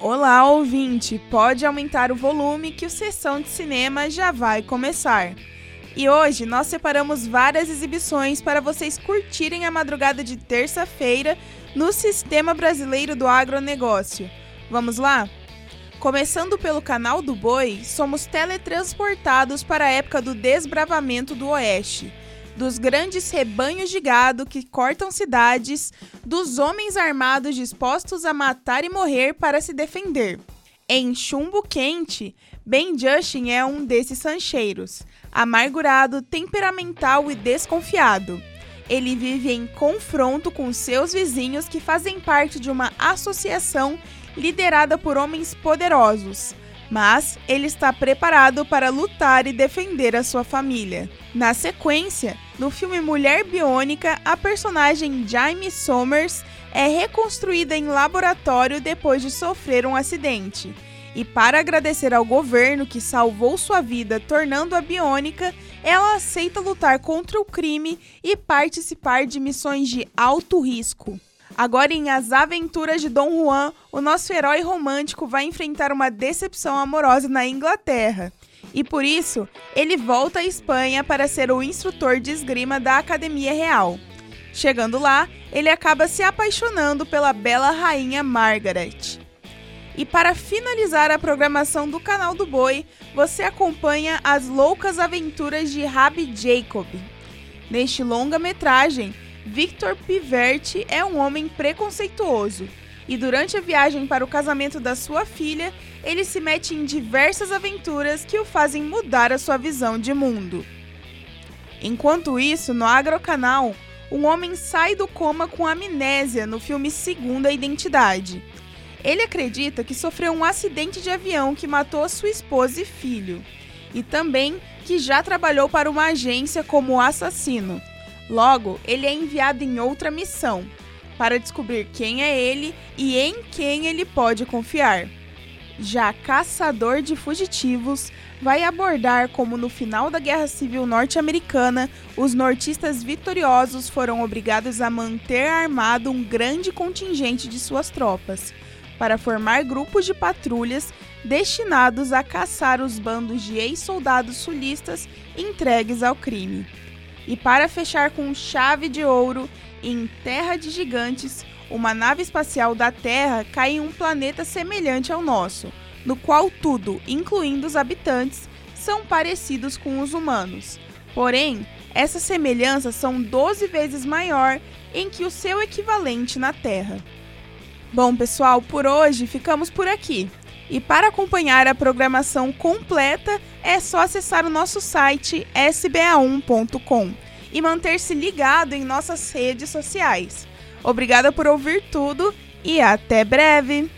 Olá, ouvinte! Pode aumentar o volume que o Sessão de Cinema já vai começar. E hoje nós separamos várias exibições para vocês curtirem a madrugada de terça-feira no Sistema Brasileiro do Agronegócio. Vamos lá? Começando pelo canal do Boi, somos teletransportados para a época do desbravamento do Oeste, dos grandes rebanhos de gado que cortam cidades, dos homens armados dispostos a matar e morrer para se defender. Em Chumbo Quente, Ben Justin é um desses sancheiros, amargurado, temperamental e desconfiado. Ele vive em confronto com seus vizinhos que fazem parte de uma associação liderada por homens poderosos, mas ele está preparado para lutar e defender a sua família. Na sequência, no filme Mulher Biônica, a personagem Jaime Somers é reconstruída em laboratório depois de sofrer um acidente. E para agradecer ao governo que salvou sua vida tornando-a biônica, ela aceita lutar contra o crime e participar de missões de alto risco. Agora, em As Aventuras de Dom Juan, o nosso herói romântico vai enfrentar uma decepção amorosa na Inglaterra. E por isso, ele volta à Espanha para ser o instrutor de esgrima da Academia Real. Chegando lá, ele acaba se apaixonando pela bela rainha Margaret. E para finalizar a programação do canal do Boi, você acompanha as loucas aventuras de Rabbi Jacob. Neste longa-metragem, Victor Piverti é um homem preconceituoso e durante a viagem para o casamento da sua filha, ele se mete em diversas aventuras que o fazem mudar a sua visão de mundo. Enquanto isso, no Agrocanal, um homem sai do coma com amnésia no filme Segunda Identidade. Ele acredita que sofreu um acidente de avião que matou sua esposa e filho, e também que já trabalhou para uma agência como assassino Logo, ele é enviado em outra missão para descobrir quem é ele e em quem ele pode confiar. Já Caçador de Fugitivos vai abordar como no final da Guerra Civil Norte-Americana, os nortistas vitoriosos foram obrigados a manter armado um grande contingente de suas tropas, para formar grupos de patrulhas destinados a caçar os bandos de ex-soldados sulistas entregues ao crime. E para fechar com chave de ouro, em Terra de Gigantes, uma nave espacial da Terra cai em um planeta semelhante ao nosso, no qual tudo, incluindo os habitantes, são parecidos com os humanos. Porém, essas semelhanças são 12 vezes maior em que o seu equivalente na Terra. Bom, pessoal, por hoje ficamos por aqui. E para acompanhar a programação completa, é só acessar o nosso site sba1.com e manter-se ligado em nossas redes sociais. Obrigada por ouvir tudo e até breve!